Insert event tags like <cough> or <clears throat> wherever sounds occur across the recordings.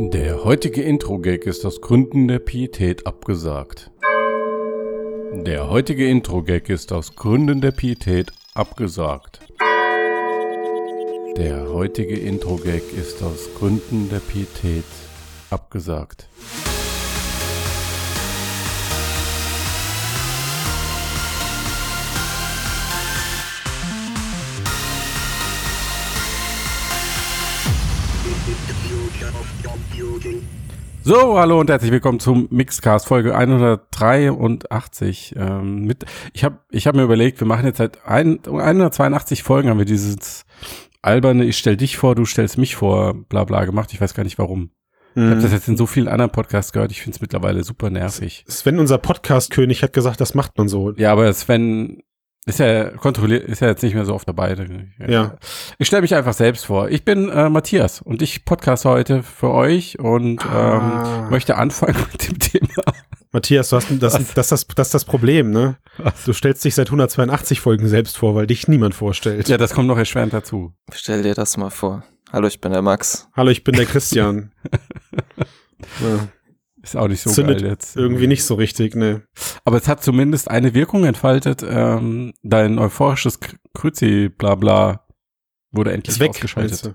Der heutige Intro-Gag ist aus Gründen der Pietät abgesagt. Der heutige Intro-Gag ist aus Gründen der Pietät abgesagt. Der heutige Intro-Gag ist aus Gründen der Pietät abgesagt. So, hallo und herzlich willkommen zum Mixcast Folge 183. Ähm, mit, ich habe ich hab mir überlegt, wir machen jetzt seit ein, 182 Folgen haben wir dieses alberne, ich stell dich vor, du stellst mich vor, bla bla gemacht. Ich weiß gar nicht warum. Ich habe das jetzt in so vielen anderen Podcasts gehört. Ich finde es mittlerweile super nervig. Sven, unser Podcast-König, hat gesagt, das macht man so. Ja, aber Sven ist ja kontrolliert, ist ja jetzt nicht mehr so oft dabei. Ja. Ich stelle mich einfach selbst vor. Ich bin äh, Matthias und ich podcast heute für euch und Ah. ähm, möchte anfangen <laughs> mit dem Thema. Matthias, du hast, das, Was? das, das, das ist das Problem, ne? Du stellst dich seit 182 Folgen selbst vor, weil dich niemand vorstellt. Ja, das kommt noch erschwerend dazu. Stell dir das mal vor. Hallo, ich bin der Max. Hallo, ich bin der Christian. <laughs> ja, Ist auch nicht so Zündet geil jetzt. irgendwie nicht so richtig, ne? Aber es hat zumindest eine Wirkung entfaltet. Ähm, dein euphorisches Krüzi, bla bla, wurde endlich Ist weg. ausgeschaltet. du?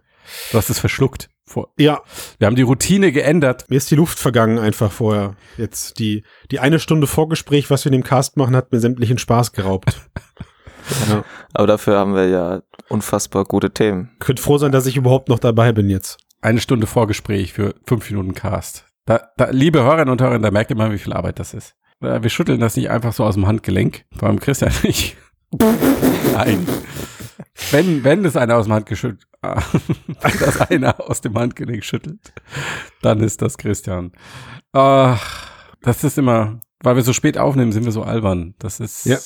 Du hast es verschluckt. Vor Ja, Wir haben die Routine geändert. mir ist die Luft vergangen einfach vorher. Jetzt die, die eine Stunde Vorgespräch, was wir in dem Cast machen, hat mir sämtlichen Spaß geraubt. <laughs> ja. Aber dafür haben wir ja unfassbar gute Themen. Könnt froh sein, dass ich überhaupt noch dabei bin jetzt. Eine Stunde Vorgespräch für fünf Minuten Cast. Da, da, liebe Hörerinnen und Hörer, da merkt ihr mal, wie viel Arbeit das ist. Äh, Wir schütteln das nicht einfach so aus dem Handgelenk. Vor allem Christian <laughs> nicht. Nein. Wenn, wenn das einer aus dem <laughs> wenn das einer aus dem Handgelenk schüttelt, dann ist das Christian. Ach, das ist immer, weil wir so spät aufnehmen, sind wir so albern. Das ist, Ja.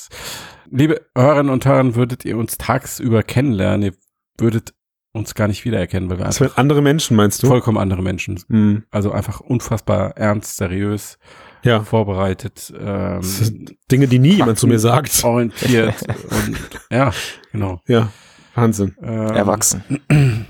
liebe Hörerinnen und Hörer, würdet ihr uns tagsüber kennenlernen, ihr würdet uns gar nicht wiedererkennen, weil wir Das einfach sind andere Menschen, meinst du? vollkommen andere Menschen sind. Hm. Also einfach unfassbar ernst, seriös, Ja. vorbereitet, ähm, Das sind Dinge, die nie jemand zu mir sagt. orientiert <laughs> und ja, genau. Ja, Wahnsinn. Ähm, Erwachsen. <clears throat>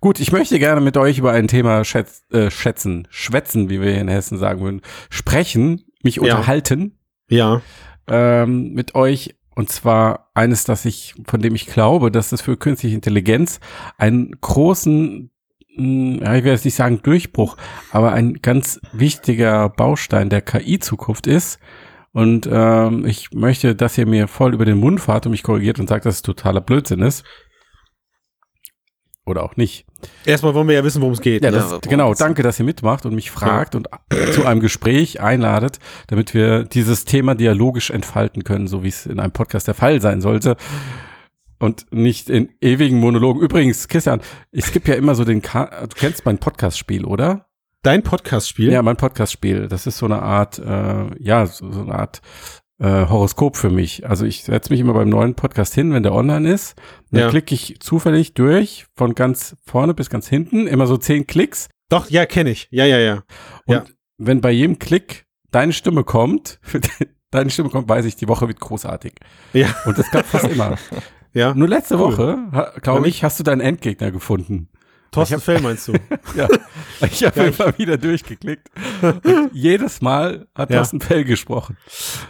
Gut, ich möchte gerne mit euch über ein Thema schätz, äh, schätzen, schwätzen, wie wir hier in Hessen sagen würden, sprechen, mich Ja. unterhalten Ja, ähm, mit euch. Und zwar eines, das ich, von dem ich glaube, dass es für künstliche Intelligenz einen großen, mh, ja, ich will jetzt nicht sagen Durchbruch, aber ein ganz wichtiger Baustein der KI-Zukunft ist. Und ähm, ich möchte, dass ihr mir voll über den Mund fahrt und mich korrigiert und sagt, dass es totaler Blödsinn ist. Oder auch nicht. erstmal wollen wir ja wissen, worum es geht. Ja, ne? das, worum genau. Danke, dass ihr mitmacht und mich fragt und zu einem Gespräch einladet, damit wir dieses Thema dialogisch entfalten können, so wie es in einem Podcast der Fall sein sollte. Und nicht in ewigen Monologen. Übrigens, Christian, es gibt ja immer so den, Ka du kennst mein Podcast-Spiel, oder? Dein Podcast-Spiel? Ja, mein Podcast-Spiel. Das ist so eine Art, äh, ja, so, so eine Art äh, Horoskop für mich. Also ich setze mich immer beim neuen Podcast hin, wenn der online ist. Dann Ja. klicke ich zufällig durch, von ganz vorne bis ganz hinten, immer so zehn Klicks. Doch, ja, kenne ich. Ja, ja, ja. Und Ja. wenn bei jedem Klick deine Stimme kommt, <laughs> deine Stimme kommt, weiß ich, die Woche wird großartig. Ja, Und das klappt fast immer. <laughs> ja. Nur letzte Cool. Woche, glaube ich, hast du deinen Endgegner gefunden. Thorsten Fell meinst du? <laughs> Ja, ich habe Geil. immer wieder durchgeklickt. <laughs> Jedes Mal hat Ja. Thorsten Fell gesprochen.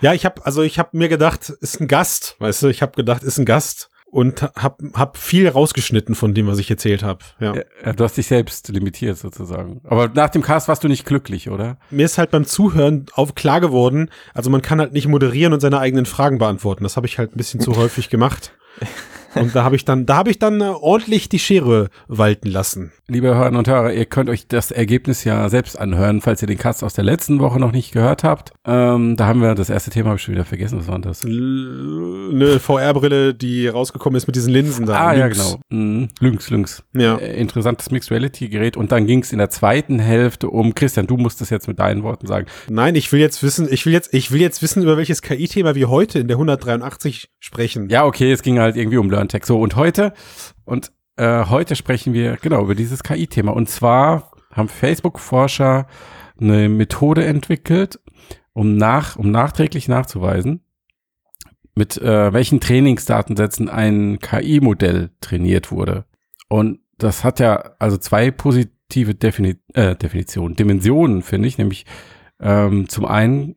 ja, ich habe also ich habe mir gedacht, ist ein Gast, weißt du, ich habe gedacht, ist ein Gast und hab hab viel rausgeschnitten von dem, was ich erzählt habe. Ja. Ja, ja, du hast dich selbst limitiert sozusagen. Aber nach dem Cast warst du nicht glücklich, oder? Mir ist halt beim Zuhören auf klar geworden, also man kann halt nicht moderieren und seine eigenen Fragen beantworten. Das habe ich halt ein bisschen zu häufig gemacht. <laughs> Und da habe ich dann, da habe ich dann äh, ordentlich die Schere walten lassen. Liebe Hörerinnen und Hörer, ihr könnt euch das Ergebnis ja selbst anhören, falls ihr den Cast aus der letzten Woche noch nicht gehört habt. Ähm, da haben wir das erste Thema, habe ich schon wieder vergessen, was war das? L- Eine VR-Brille, die rausgekommen ist mit diesen Linsen da. Ah, ja, Lynx. genau. Mhm. Lynx, Lynx. Ja. Äh, interessantes Mixed Reality Gerät. Und dann ging es in der zweiten Hälfte um, Christian, du musst das jetzt mit deinen Worten sagen. Nein, ich will jetzt wissen, ich will jetzt, ich will jetzt wissen, über welches KI-Thema wir heute in der 183 sprechen. Ja, okay, es ging halt irgendwie um LearnTech. So, und heute, und äh, heute sprechen wir genau über dieses KI-Thema. Und zwar haben Facebook-Forscher eine Methode entwickelt, um nach, um nachträglich nachzuweisen, mit äh, welchen Trainingsdatensätzen ein KI-Modell trainiert wurde. Und das hat ja also zwei posi attraktive Defini äh, Definition, Dimensionen, finde ich. Nämlich ähm, zum einen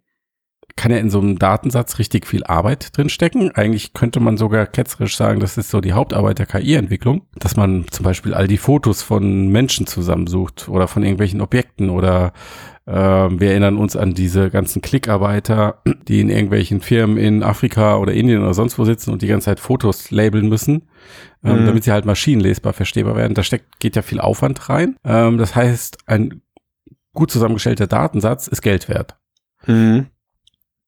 kann ja in so einem Datensatz richtig viel Arbeit drinstecken. Eigentlich könnte man sogar ketzerisch sagen, das ist so die Hauptarbeit der KI-Entwicklung, dass man zum Beispiel all die Fotos von Menschen zusammensucht oder von irgendwelchen Objekten oder äh, wir erinnern uns an diese ganzen Klickarbeiter, die in irgendwelchen Firmen in Afrika oder Indien oder sonst wo sitzen und die ganze Zeit Fotos labeln müssen, ähm, Mhm. damit sie halt maschinenlesbar verstehbar werden. Da steckt, geht ja viel Aufwand rein. Ähm, das heißt, ein gut zusammengestellter Datensatz ist Geld wert. Mhm.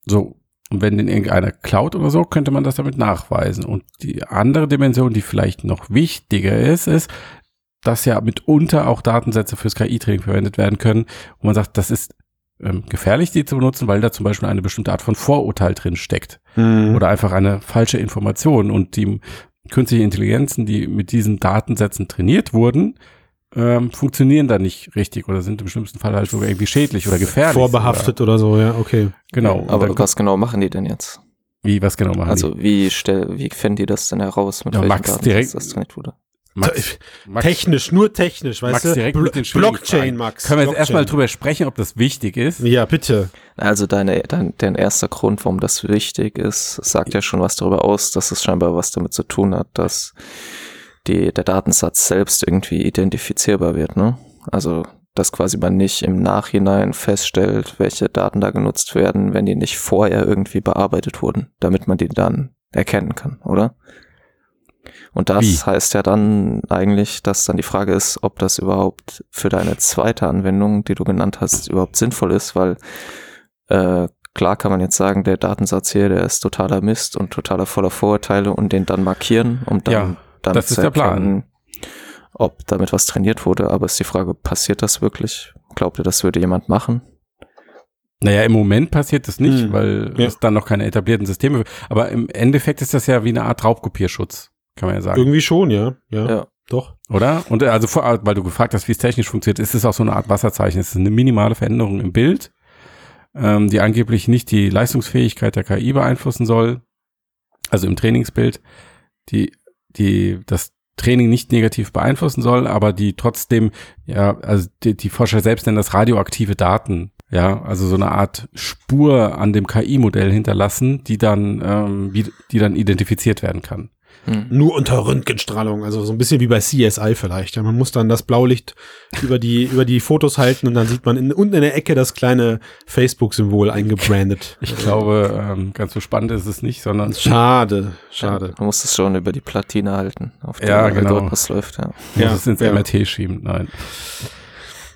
So. Und wenn in irgendeiner Cloud oder so, könnte man das damit nachweisen. Und die andere Dimension, die vielleicht noch wichtiger ist, ist, dass ja mitunter auch Datensätze fürs KI-Training verwendet werden können, wo man sagt, das ist ähm, gefährlich, die zu benutzen, weil da zum Beispiel eine bestimmte Art von Vorurteil drin steckt Mhm. oder einfach eine falsche Information und die künstliche Intelligenzen, die mit diesen Datensätzen trainiert wurden, ähm, funktionieren dann nicht richtig oder sind im schlimmsten Fall halt sogar irgendwie schädlich oder gefährlich. Vorbehaftet oder so, ja, okay. Genau. Aber was genau machen die denn jetzt? wie, was genau machen Also wie stell, wie finden die das denn heraus, mit Ja, welchem Max Datensatz direkt- das trainiert wurde? die? Max, Max, Technisch, nur technisch, weißt Max du? direkt Blo- mit den Blockchain, Fragen. Max. Können wir jetzt erstmal drüber sprechen, ob das wichtig ist? Ja, bitte. Also deine, dein, dein erster Grund, warum das wichtig ist, sagt ja schon was darüber aus, dass es scheinbar was damit zu tun hat, dass die, der Datensatz selbst irgendwie identifizierbar wird, ne? Also, dass quasi man nicht im Nachhinein feststellt, welche Daten da genutzt werden, wenn die nicht vorher irgendwie bearbeitet wurden, damit man die dann erkennen kann, oder? Und das Wie? heißt ja dann eigentlich, dass dann die Frage ist, ob das überhaupt für deine zweite Anwendung, die du genannt hast, überhaupt sinnvoll ist, weil äh, klar kann man jetzt sagen, der Datensatz hier, der ist totaler Mist und totaler voller Vorurteile und den dann markieren, um dann Ja, damit das ist zu der Plan. erkennen, ob damit was trainiert wurde. Aber ist die Frage, passiert das wirklich? Glaubt ihr, das würde jemand machen? Naja, im Moment passiert das nicht, Hm. weil Ja. es dann noch keine etablierten Systeme gibt. Aber im Endeffekt ist das ja wie eine Art Raubkopierschutz, kann man ja sagen. Irgendwie schon, ja. Ja, Ja. doch. Oder? Und äh, also vor, weil du gefragt hast, wie es technisch funktioniert, ist es auch so eine Art Wasserzeichen. Es ist eine minimale Veränderung im Bild, ähm, die angeblich nicht die Leistungsfähigkeit der KI beeinflussen soll. Also im Trainingsbild, die, die das Training nicht negativ beeinflussen soll, aber die trotzdem, ja, also die, die Forscher selbst nennen das radioaktive Daten. Ja, also so eine Art Spur an dem KI-Modell hinterlassen, die dann, ähm, wie, die dann identifiziert werden kann. Hm. Nur unter Röntgenstrahlung, also so ein bisschen wie bei CSI vielleicht. Ja, man muss dann das Blaulicht über die, <laughs> über die Fotos halten und dann sieht man in, unten in der Ecke das kleine Facebook-Symbol eingebrandet. Ich glaube, ähm, ganz so spannend ist es nicht, sondern Schade, schade. Man muss es schon über die Platine halten, auf der Ja, genau. Algorithmus läuft, ja. muss Ja, es ins ja. MRT schieben. Nein.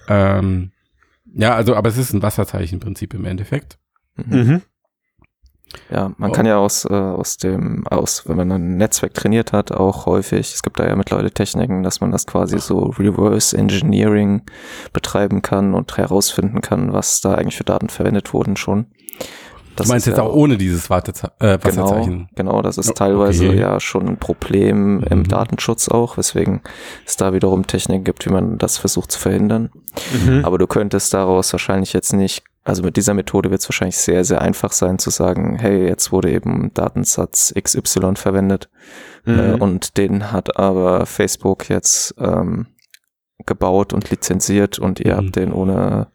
Ähm, ja, also, aber es ist ein Wasserzeichenprinzip im Endeffekt. Mhm. Ja, man Oh. kann ja aus, äh, aus dem, aus, wenn man ein Netzwerk trainiert hat, auch häufig, es gibt da ja mittlerweile Techniken, dass man das quasi so Reverse Engineering betreiben kann und herausfinden kann, was da eigentlich für Daten verwendet wurden schon. Das du meinst jetzt ja auch ohne dieses Warteze äh, Genau, genau, das ist teilweise okay. ja schon ein Problem im Mhm. Datenschutz auch, weswegen es da wiederum Techniken gibt, wie man das versucht zu verhindern. Mhm. Aber du könntest daraus wahrscheinlich jetzt nicht, also mit dieser Methode wird es wahrscheinlich sehr, sehr einfach sein zu sagen, hey, jetzt wurde eben Datensatz XY verwendet äh, Mhm. und den hat aber Facebook jetzt ähm, gebaut und lizenziert und ihr Mhm. habt den ohne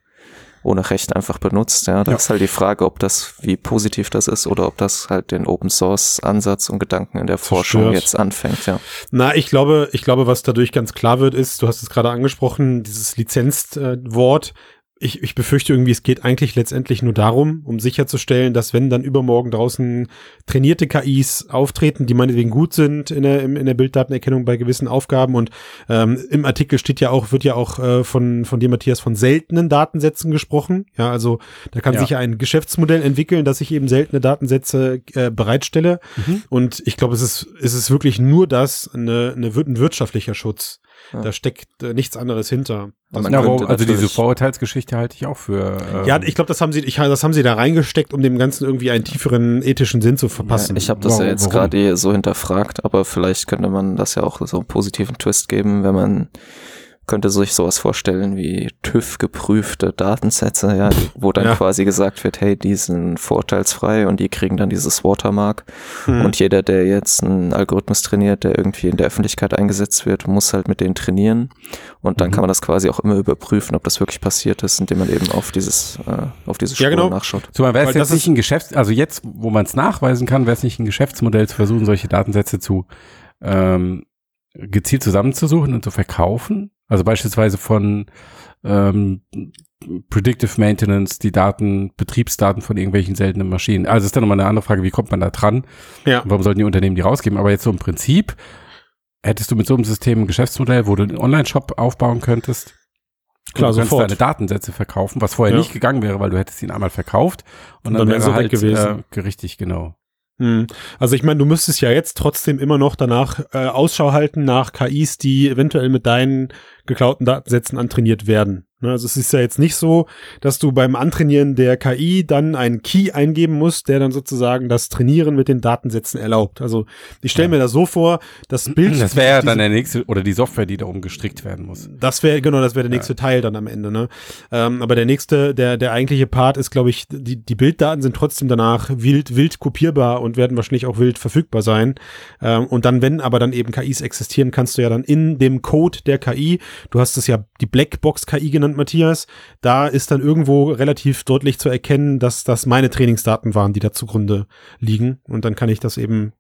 ohne Recht einfach benutzt. Ja, da Ja. ist halt die Frage, ob das, wie positiv das ist oder ob das halt den Open Source Ansatz und Gedanken in der Forschung Zerstört. jetzt anfängt. Ja, Na, ich glaube, ich glaube, was dadurch ganz klar wird, ist, du hast es gerade angesprochen, dieses Lizenzwort. Ich, ich befürchte irgendwie, es geht eigentlich letztendlich nur darum, um sicherzustellen, dass wenn dann übermorgen draußen trainierte KIs auftreten, die meinetwegen gut sind in der, in der Bilddatenerkennung bei gewissen Aufgaben und ähm, im Artikel steht ja auch, wird ja auch äh, von, von dir, Matthias, von seltenen Datensätzen gesprochen. Ja, also da kann Ja. sich ja ein Geschäftsmodell entwickeln, dass ich eben seltene Datensätze äh, bereitstelle. Mhm. Und ich glaube, es ist, es ist wirklich nur das, eine, eine, ein wirtschaftlicher Schutz. Ja. Da steckt äh, nichts anderes hinter. Man Ja, könnte also diese Vorurteilsgeschichte halte ich auch für. Ähm, ja, ich glaube, das haben sie, ich, das haben sie da reingesteckt, um dem Ganzen irgendwie einen tieferen ethischen Sinn zu verpassen. Ja, ich habe das Warum- ja jetzt gerade so hinterfragt, aber vielleicht könnte man das ja auch so einen positiven Twist geben, wenn man könnte sich sowas vorstellen wie TÜV geprüfte Datensätze, ja, wo dann Ja. quasi gesagt wird, hey, die sind vorurteilsfrei und die kriegen dann dieses Watermark. Hm. Und jeder, der jetzt einen Algorithmus trainiert, der irgendwie in der Öffentlichkeit eingesetzt wird, muss halt mit denen trainieren. Und dann Mhm. kann man das quasi auch immer überprüfen, ob das wirklich passiert ist, indem man eben auf dieses, äh, auf diese Ja, Spuren genau. nachschaut. Zumal wäre es jetzt das nicht ein Geschäfts-, also jetzt, wo man es nachweisen kann, wäre es nicht ein Geschäftsmodell zu versuchen, solche Datensätze zu ähm, gezielt zusammenzusuchen und zu verkaufen. Also beispielsweise von ähm, Predictive Maintenance, die Daten, Betriebsdaten von irgendwelchen seltenen Maschinen. Also ist dann nochmal eine andere Frage, wie kommt man da dran? Ja. Warum sollten die Unternehmen die rausgeben? Aber jetzt so im Prinzip, hättest du mit so einem System ein Geschäftsmodell, wo du einen Online-Shop aufbauen könntest, Klar, und du sofort. deine Datensätze verkaufen, was vorher Ja. nicht gegangen wäre, weil du hättest ihn einmal verkauft und Und dann, dann wäre halt weg gewesen. Äh, richtig, genau. Hm. Also ich meine, du müsstest ja jetzt trotzdem immer noch danach äh, Ausschau halten nach KIs, die eventuell mit deinen geklauten Datensätzen antrainiert werden. Ne, Also es ist ja jetzt nicht so, dass du beim Antrainieren der KI dann einen Key eingeben musst, der dann sozusagen das Trainieren mit den Datensätzen erlaubt. Also ich stelle Ja. mir das so vor, das Bild. Das wäre ja dann der nächste oder die Software, die darum gestrickt werden muss. Das wäre, genau, das wäre der nächste Teil dann am Ende, ne? Ähm, aber der nächste, der, der eigentliche Part ist, glaube ich, die, die Bilddaten sind trotzdem danach wild, wild kopierbar und werden wahrscheinlich auch wild verfügbar sein. Ähm, und dann, wenn aber dann eben KIs existieren, kannst du ja dann in dem Code der KI, du hast es ja die Blackbox-KI genannt, Matthias, da ist dann irgendwo relativ deutlich zu erkennen, dass das meine Trainingsdaten waren, die da zugrunde liegen. Und dann kann ich das eben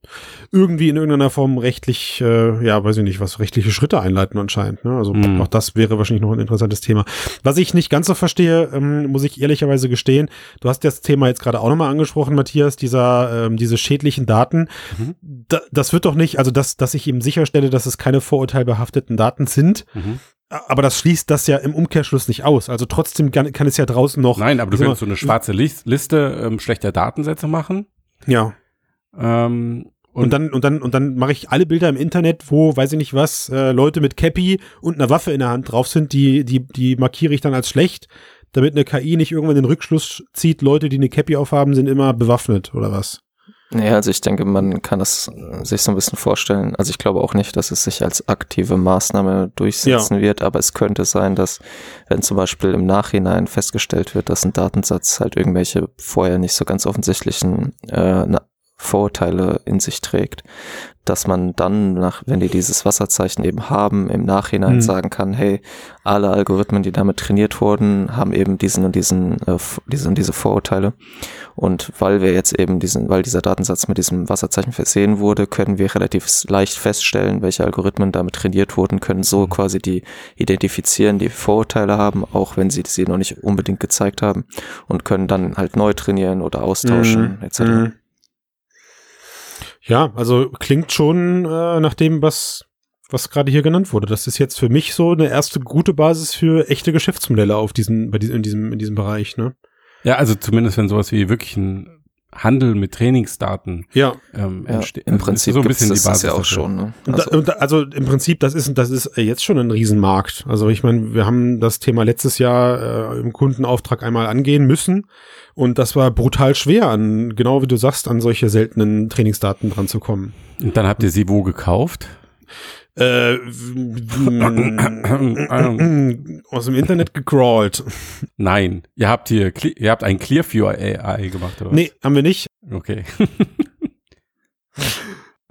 irgendwie in irgendeiner Form rechtlich, äh, ja, weiß ich nicht, was rechtliche Schritte einleiten anscheinend. Ne? Also Mhm. auch das wäre wahrscheinlich noch ein interessantes Thema. Was ich nicht ganz so verstehe, ähm, muss ich ehrlicherweise gestehen, du hast das Thema jetzt gerade auch nochmal angesprochen, Matthias, dieser, ähm, diese schädlichen Daten. Mhm. Da, das wird doch nicht, also dass, dass ich eben sicherstelle, dass es keine vorurteilbehafteten Daten sind, Mhm. Aber das schließt das ja im Umkehrschluss nicht aus. Also trotzdem kann, kann es ja draußen noch. Nein, aber du könntest so eine schwarze Lis- Liste ähm, schlechter Datensätze machen. Ja. Ähm, Und, dann, und dann, und dann mache ich alle Bilder im Internet, wo, weiß ich nicht was, äh, Leute mit Cappy und einer Waffe in der Hand drauf sind, die, die, die markiere ich dann als schlecht, damit eine KI nicht irgendwann den Rückschluss zieht, Leute, die eine Cappy aufhaben, sind immer bewaffnet oder was. Ja, also ich denke, man kann das äh, sich so ein bisschen vorstellen. Also ich glaube auch nicht, dass es sich als aktive Maßnahme durchsetzen wird, aber es könnte sein, dass wenn zum Beispiel im Nachhinein festgestellt wird, dass ein Datensatz halt irgendwelche vorher nicht so ganz offensichtlichen äh, Vorurteile in sich trägt, dass man dann, nach, wenn die dieses Wasserzeichen eben haben, im Nachhinein Mhm. sagen kann, hey, alle Algorithmen, die damit trainiert wurden, haben eben diesen und diesen, äh, diese und diese Vorurteile. Und weil wir jetzt eben diesen, weil dieser Datensatz mit diesem Wasserzeichen versehen wurde, können wir relativ leicht feststellen, welche Algorithmen damit trainiert wurden, können so quasi die identifizieren, die Vorurteile haben, auch wenn sie sie noch nicht unbedingt gezeigt haben und können dann halt neu trainieren oder austauschen, etc. Mhm. Ja, also klingt schon äh, nach dem, was, was gerade hier genannt wurde. Das ist jetzt für mich so eine erste gute Basis für echte Geschäftsmodelle auf diesen, bei diesem, in diesem, in diesem Bereich, ne? ja, also zumindest wenn sowas wie wirklich ein Handel mit Trainingsdaten Ja. ähm, Ja, entsteht. Im Prinzip so ein bisschen das, die Basis das ja auch dafür. schon. Ne? Und Also, da, und da, also im Prinzip, das ist, das ist jetzt schon ein Riesenmarkt. Also ich meine, wir haben das Thema letztes Jahr äh, im Kundenauftrag einmal angehen müssen. Und das war brutal schwer, an, genau wie du sagst, an solche seltenen Trainingsdaten dran zu kommen. Und dann habt ihr sie wo gekauft? Äh, aus dem Internet gecrawlt. Nein, ihr habt hier, ihr habt ein Clearview AI gemacht, oder was? Nee, haben wir nicht. Okay. <laughs>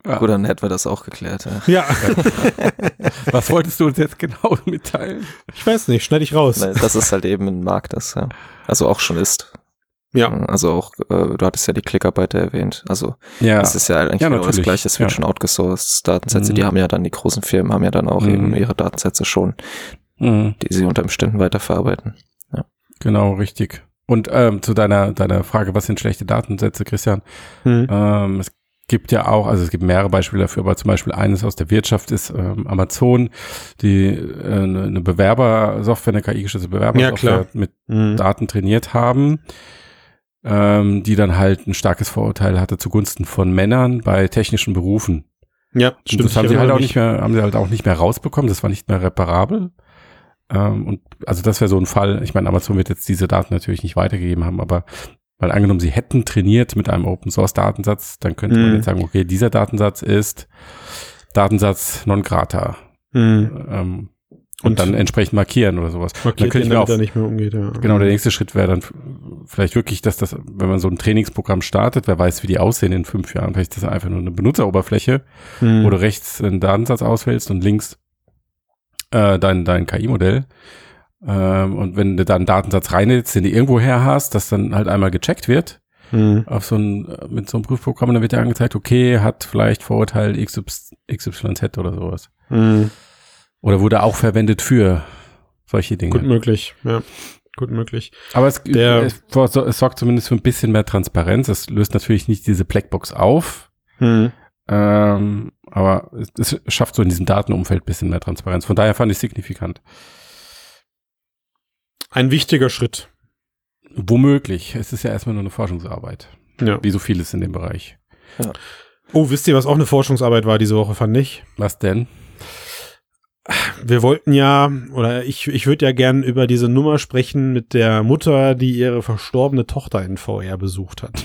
gut, dann hätten wir das auch geklärt. Ja. Ja, <laughs> Was wolltest du uns jetzt genau <laughs> mitteilen? ich weiß nicht, schneide ich raus. Das ist halt eben ein Markt, das ja. Also auch schon ist. Ja. Also auch, äh, du hattest ja die Klickarbeiter erwähnt. Also Ja. das ist ja eigentlich Ja, genau das gleiche. Es wird Ja. schon outgesourced. Datensätze, Mhm. die haben ja dann, die großen Firmen haben ja dann auch Mhm. eben ihre Datensätze schon, Mhm. die sie unter Umständen weiterverarbeiten. Genau, richtig. Und ähm, zu deiner, deiner Frage, was sind schlechte Datensätze, Christian? Hm. Ähm, es gibt ja auch, also es gibt mehrere Beispiele dafür, aber zum Beispiel eines aus der Wirtschaft ist ähm, Amazon, die äh, eine eine Bewerbersoftware, eine KI-gestützte Bewerbersoftware mit Hm. Daten trainiert haben, ähm, die dann halt ein starkes Vorurteil hatte zugunsten von Männern bei technischen Berufen. Ja, Und stimmt. das haben sie halt auch nicht mehr, haben sie halt auch nicht mehr rausbekommen. Das war nicht mehr reparabel. Ähm, und also das wäre so ein Fall. Ich meine, Amazon wird jetzt diese Daten natürlich nicht weitergegeben haben, aber weil angenommen, sie hätten trainiert mit einem Open Source Datensatz, dann könnte man Mhm. jetzt sagen, okay, dieser Datensatz ist Datensatz non grata. Hm. Ähm, Und, dann entsprechend markieren oder sowas. dann Markiert könnte ihn, ich mir auch, nicht mehr umgeht, ja. genau, der nächste Schritt wäre dann vielleicht wirklich, dass das, wenn man so ein Trainingsprogramm startet, wer weiß, wie die aussehen in fünf Jahren, vielleicht ist das einfach nur eine Benutzeroberfläche, Hm. wo du rechts einen Datensatz auswählst und links äh, dein, dein KI-Modell. Ähm, und wenn du da einen Datensatz reinlädst, den du irgendwo her hast, dass dann halt einmal gecheckt wird Hm. auf so ein, mit so einem Prüfprogramm, dann wird dir angezeigt, okay, hat vielleicht Vorurteil XY, XYZ oder sowas. Hm. Oder wurde auch verwendet für solche Dinge. Gut möglich, ja. Gut möglich. Aber es, Der- es, es sorgt zumindest für ein bisschen mehr Transparenz. Es löst natürlich nicht diese Blackbox auf, Hm. ähm, aber es, es schafft so in diesem Datenumfeld ein bisschen mehr Transparenz. Von daher fand ich signifikant. Ein wichtiger Schritt. Womöglich. Es ist ja erstmal nur eine Forschungsarbeit. Ja. Wie so vieles in dem Bereich. Oh, wisst ihr, was auch eine Forschungsarbeit war diese Woche, fand ich? Was denn? Wir wollten ja, oder ich, ich würde ja gern über diese Nummer sprechen mit der Mutter, die ihre verstorbene Tochter in VR besucht hat.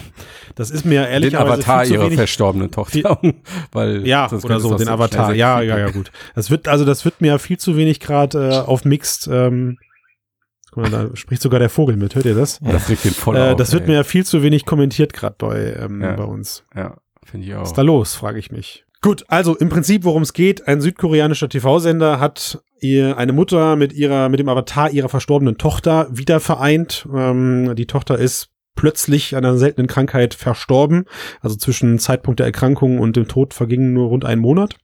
Das ist mir Den ehrlicherweise Avatar viel zu ihrer verstorbenen Tochter. <laughs> weil Ja, oder so, den Avatar. schnell Ja, ja, ja, gut. Das wird, also das wird mir ja viel zu wenig gerade äh, auf Mixed, ähm, guck mal, da spricht sogar der Vogel mit, hört ihr das? Das regt den voll Äh, auf, das wird ey. mir ja viel zu wenig kommentiert gerade bei, ähm, Ja. bei uns. Ja, finde ich Was auch. ist da los, frage ich mich. Gut, also im Prinzip, worum es geht, ein südkoreanischer TV-Sender hat ihr eine Mutter mit ihrer, mit dem Avatar ihrer verstorbenen Tochter wieder vereint. Ähm, die Tochter ist plötzlich an einer seltenen Krankheit verstorben. Also zwischen Zeitpunkt der Erkrankung und dem Tod verging nur rund ein Monat.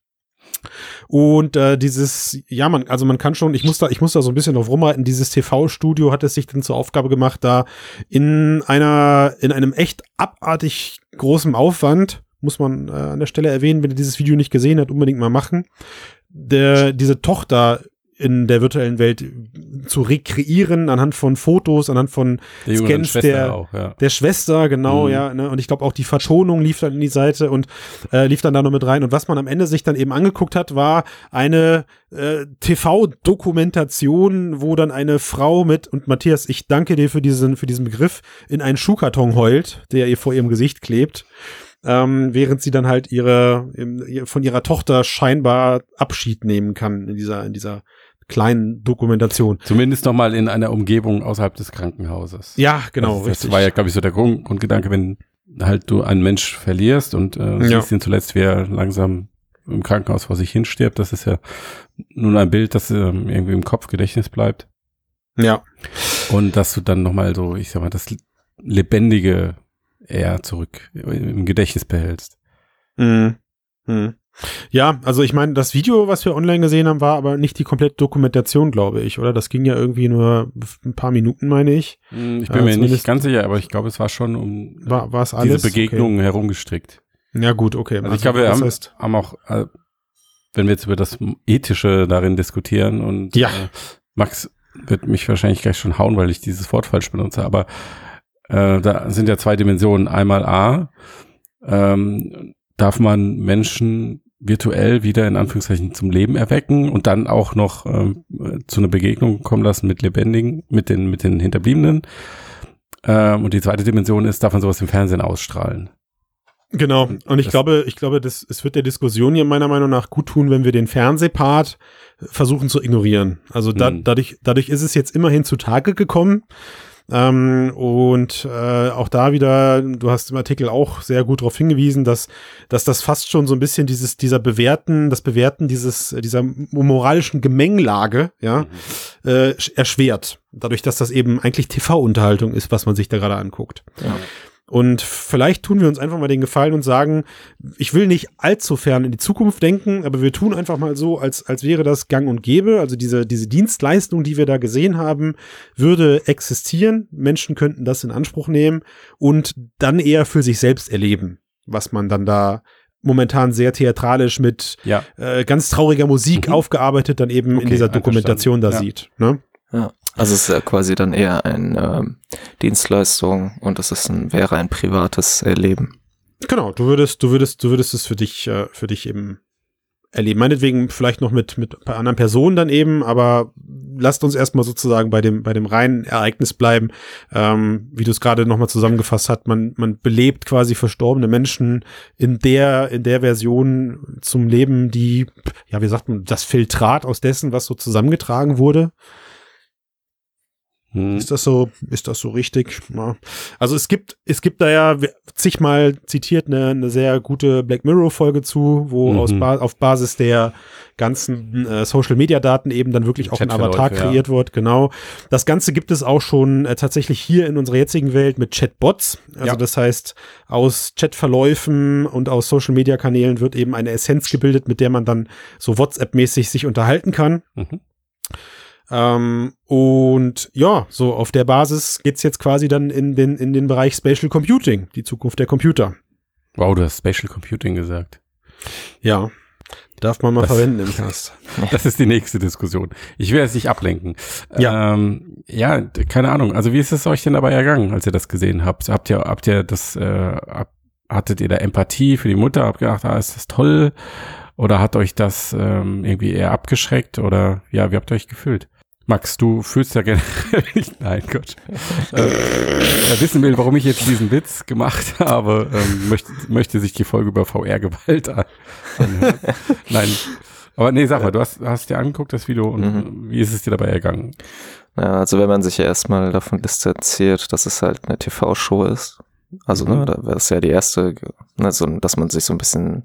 Und äh, dieses, ja, man, also man kann schon, ich muss da, ich muss da so ein bisschen drauf rumreiten, dieses TV-Studio hat es sich dann zur Aufgabe gemacht, da in einer, in einem echt abartig großen Aufwand, muss man äh, an der Stelle erwähnen, wenn ihr dieses Video nicht gesehen habt, unbedingt mal machen, der, diese Tochter in der virtuellen Welt zu rekreieren anhand von Fotos, anhand von Der Scans Schwester der- auch, ja. der Schwester, genau, Mhm. ja. Ne? Und ich glaube auch die Vertonung lief dann in die Seite und äh, lief dann da noch mit rein. Und was man am Ende sich dann eben angeguckt hat, war eine äh, TV-Dokumentation, wo dann eine Frau mit, und Matthias, ich danke dir für diesen, für diesen Begriff, in einen Schuhkarton heult, der ihr vor ihrem Gesicht klebt. Ähm, während sie dann halt ihre, im, von ihrer Tochter scheinbar Abschied nehmen kann in dieser, in dieser kleinen Dokumentation. Zumindest nochmal in einer Umgebung außerhalb des Krankenhauses. Ja, genau, das, richtig. War ja, glaube ich, so der Grund, Grundgedanke, wenn halt du einen Mensch verlierst und äh, Ja. siehst ihn zuletzt, wie er langsam im Krankenhaus vor sich hin stirbt. Das ist ja nun ein Bild, das ähm, irgendwie im Kopf Gedächtnis bleibt. ja. Und dass du dann nochmal so, ich sag mal, das Lebendige eher zurück im Gedächtnis behältst. Mhm. Mhm. Ja, also ich meine, das Video, was wir online gesehen haben, war aber nicht die komplette Dokumentation, glaube ich, oder? Das ging ja irgendwie nur ein paar Minuten, meine ich. Hm, Ich bin mir nicht ganz sicher, aber ich glaube, es war schon um War war es alles? diese Begegnungen herumgestrickt. Okay. Ja, gut, okay. Also ich glaube, wir haben, heißt, haben auch, äh, wenn wir jetzt über das Ethische darin diskutieren und Ja. äh, Max wird mich wahrscheinlich gleich schon hauen, weil ich dieses Wort falsch benutze, aber äh, da sind ja zwei Dimensionen. Einmal A, ähm, darf man Menschen virtuell wieder in Anführungszeichen zum Leben erwecken und dann auch noch ähm, zu einer Begegnung kommen lassen mit Lebendigen, mit den, mit den Hinterbliebenen. Ähm, und die zweite Dimension ist, darf man sowas im Fernsehen ausstrahlen. genau. Und ich das- glaube, ich glaube, das, es wird der Diskussion hier meiner Meinung nach gut tun, wenn wir den Fernsehpart versuchen zu ignorieren. Also da, Mhm. dadurch, dadurch ist es jetzt immerhin zutage gekommen. Ähm, und äh, auch da wieder, du hast im Artikel auch sehr gut darauf hingewiesen, dass, dass das fast schon so ein bisschen dieses, dieser Bewerten, das Bewerten dieses, dieser moralischen Gemengelage, ja, äh, sch- erschwert. Dadurch, dass das eben eigentlich TV-Unterhaltung ist, was man sich da gerade anguckt. Ja. Und vielleicht tun wir uns einfach mal den Gefallen und sagen, ich will nicht allzu fern in die Zukunft denken, aber wir tun einfach mal so, als, als wäre das gang und gäbe. Also diese, diese Dienstleistung, die wir da gesehen haben, würde existieren. Menschen könnten das in Anspruch nehmen und dann eher für sich selbst erleben, was man dann da momentan sehr theatralisch mit Ja. äh, ganz trauriger Musik Mhm. aufgearbeitet dann eben in Okay, dieser Dokumentation da einverstanden. sieht. Ne? Ja, also es ist ja quasi dann eher eine ähm, Dienstleistung und es ist ein, wäre ein privates Erleben. Genau, du würdest, du würdest, du würdest es für dich, äh, für dich eben erleben. Meinetwegen vielleicht noch mit, mit ein paar anderen Personen dann eben, aber lasst uns erstmal sozusagen bei dem, bei dem reinen Ereignis bleiben. Ähm, wie du es gerade nochmal zusammengefasst hast, man, man belebt quasi verstorbene Menschen in der, in der Version zum Leben, die, ja, wie sagt man, das Filtrat aus dessen, was so zusammengetragen wurde. Hm. Ist das so, ist das so richtig? Ja. Also es gibt, es gibt da ja zigmal zitiert eine, eine sehr gute Black Mirror Folge zu, wo mhm. aus ba auf Basis der ganzen äh, Social Media Daten eben dann wirklich auch ein Avatar kreiert ja. wird, genau. Das Ganze gibt es auch schon äh, tatsächlich hier in unserer jetzigen Welt mit Chatbots. Also ja. das heißt, aus Chatverläufen und aus Social Media Kanälen wird eben eine Essenz gebildet, mit der man dann so WhatsApp-mäßig sich unterhalten kann. Mhm. Ähm, und ja, so auf der Basis geht's jetzt quasi dann in den, in den Bereich Spatial Computing, die Zukunft der Computer. Wow, du hast Spatial Computing gesagt. Ja, darf man mal das, verwenden im Cast. <laughs> Das ist die nächste Diskussion. Ich will jetzt nicht ablenken. Ja. Ähm, ja, keine Ahnung. Also wie ist es euch denn dabei ergangen, als ihr das gesehen habt? Habt ihr, habt ihr das, äh, hattet ihr da Empathie für die Mutter? Habt gedacht, ah, ist das toll? Oder hat euch das ähm, irgendwie eher abgeschreckt? Oder ja, wie habt ihr euch gefühlt? Max, du fühlst ja generell <laughs> nicht. Nein, Gott. äh, er wissen will, warum ich jetzt diesen Witz gemacht habe, ähm, möchte, möchte sich die Folge über VR-Gewalt an. Nein. Aber nee, sag mal, du hast, hast dir angeguckt, das Video, und mhm. wie ist es dir dabei ergangen? Ja, also wenn man sich ja erstmal davon distanziert, dass es halt eine TV-Show ist, also ne, mhm. ne, da wäre es ja die erste, ne, so, dass man sich so ein bisschen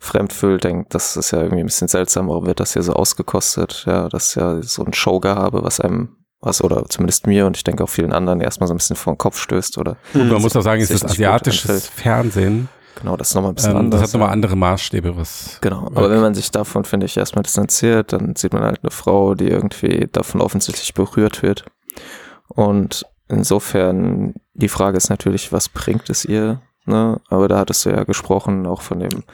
fremd fühlt, denkt, das ist ja irgendwie ein bisschen seltsam, warum wird das hier so ausgekostet? Ja, das ist ja so ein Showgehabe, was einem was oder zumindest mir und ich denke auch vielen anderen erstmal so ein bisschen vor den Kopf stößt oder. Und man muss auch sagen, es ist asiatisches Fernsehen. Genau, das ist nochmal ein bisschen ähm, anders. Das hat nochmal andere Maßstäbe, was. Genau, wirkt. aber wenn man sich davon, finde ich, erstmal distanziert, dann sieht man halt eine Frau, die irgendwie davon offensichtlich berührt wird. Und insofern, die Frage ist natürlich, was bringt es ihr? Ne? Aber da hattest du ja gesprochen, auch von dem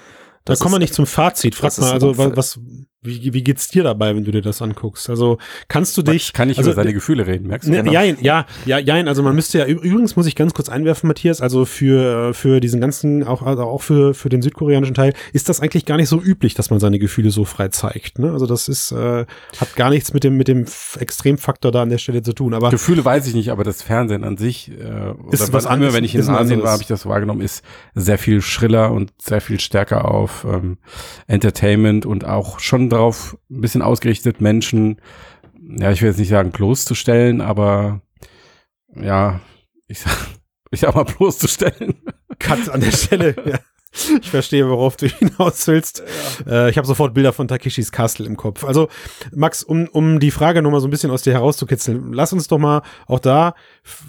da kommen wir nicht zum Fazit. Frag mal, also was, was, wie, wie geht's dir dabei, wenn du dir das anguckst? Also kannst du dich. Kann ich also, über seine Gefühle reden, merkst du? Ne, genau. ja, ja, ja, ja, also man müsste ja, übrigens muss ich ganz kurz einwerfen, Matthias, also für, für diesen ganzen, auch, also auch für, für den südkoreanischen Teil, ist das eigentlich gar nicht so üblich, dass man seine Gefühle so frei zeigt. Ne? Also das ist, äh, hat gar nichts mit dem, mit dem Extremfaktor da an der Stelle zu tun. Aber Gefühle weiß ich nicht, aber das Fernsehen an sich, äh, ist was anderes, wenn ich in Asien war, habe ich das so wahrgenommen, ist sehr viel schriller und sehr viel stärker auf ähm, Entertainment und auch schon darauf ein bisschen ausgerichtet, Menschen, ja, ich will jetzt nicht sagen bloßzustellen, aber ja, ich sag, <laughs> ich sag mal bloßzustellen. Cut an der Stelle, <laughs> ja. <laughs> Ich verstehe, worauf du <laughs> hinaus willst. Ja. Äh, ich habe sofort Bilder von Takeshis Castle im Kopf. Also, Max, um, um die Frage nochmal so ein bisschen aus dir herauszukitzeln, lass uns doch mal auch da,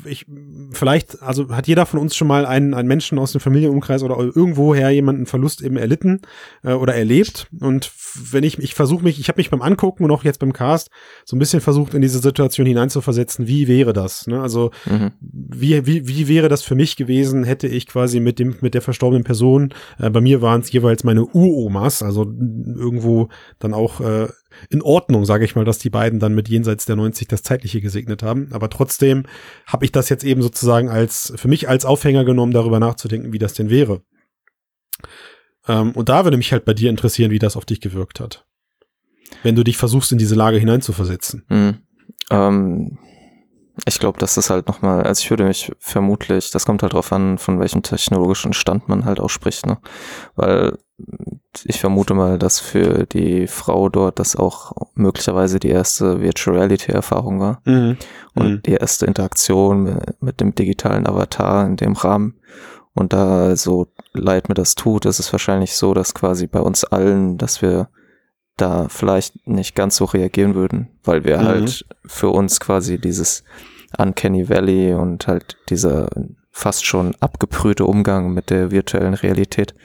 ich, vielleicht, also hat jeder von uns schon mal einen, einen Menschen aus dem Familienumkreis oder irgendwoher jemanden Verlust eben erlitten äh, oder erlebt. Und wenn ich, ich versuche mich, ich habe mich beim Angucken und auch jetzt beim Cast so ein bisschen versucht, in diese Situation hineinzuversetzen, wie wäre das? Ne? Also, mhm. wie, wie, wie wäre das für mich gewesen, hätte ich quasi mit dem, mit der verstorbenen Person äh, bei mir waren es jeweils meine Uromas, also irgendwo dann auch äh, in Ordnung, sage ich mal, dass die beiden dann mit jenseits der 90 das Zeitliche gesegnet haben. Aber trotzdem habe ich das jetzt eben sozusagen als für mich als Aufhänger genommen, darüber nachzudenken, wie das denn wäre. Ähm, und da würde mich halt bei dir interessieren, wie das auf dich gewirkt hat. Wenn du dich versuchst, in diese Lage hineinzuversetzen. Mhm. Ähm, ich glaube, das ist halt nochmal, also ich würde mich vermutlich, das kommt halt drauf an, von welchem technologischen Stand man halt auch spricht, ne? Weil ich vermute mal, dass für die Frau dort das auch möglicherweise die erste Virtual Reality Erfahrung war mhm. und mhm. die erste Interaktion mit dem digitalen Avatar in dem Rahmen. Und da so leid mir das tut, ist es wahrscheinlich so, dass quasi bei uns allen, dass wir da vielleicht nicht ganz so reagieren würden, weil wir mhm. halt für uns quasi dieses Uncanny Valley und halt dieser fast schon abgebrühte Umgang mit der virtuellen Realität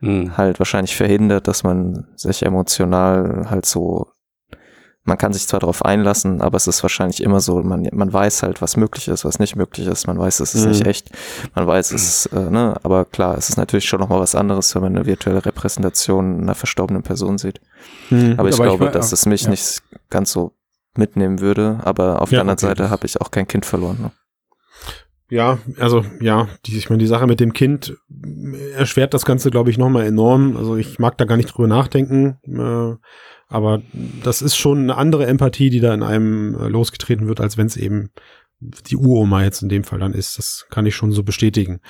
mhm. halt wahrscheinlich verhindert, dass man sich emotional halt so man kann sich zwar darauf einlassen, aber es ist wahrscheinlich immer so, man, man weiß halt, was möglich ist, was nicht möglich ist, man weiß, es ist mhm. nicht echt, man weiß es, äh, ne, aber klar, es ist natürlich schon nochmal was anderes, wenn man eine virtuelle Repräsentation einer verstorbenen Person sieht. Mhm. Aber ich aber glaube, ich, dass es mich ja. nicht ganz so mitnehmen würde, aber auf ja, der anderen okay. Seite habe ich auch kein Kind verloren. Ne? Ja, also ja, die, ich meine, die Sache mit dem Kind erschwert das Ganze, glaube ich, nochmal enorm. Also ich mag da gar nicht drüber nachdenken. Äh, Aber das ist schon eine andere Empathie, die da in einem äh, losgetreten wird, als wenn es eben die Uroma jetzt in dem Fall dann ist. Das kann ich schon so bestätigen.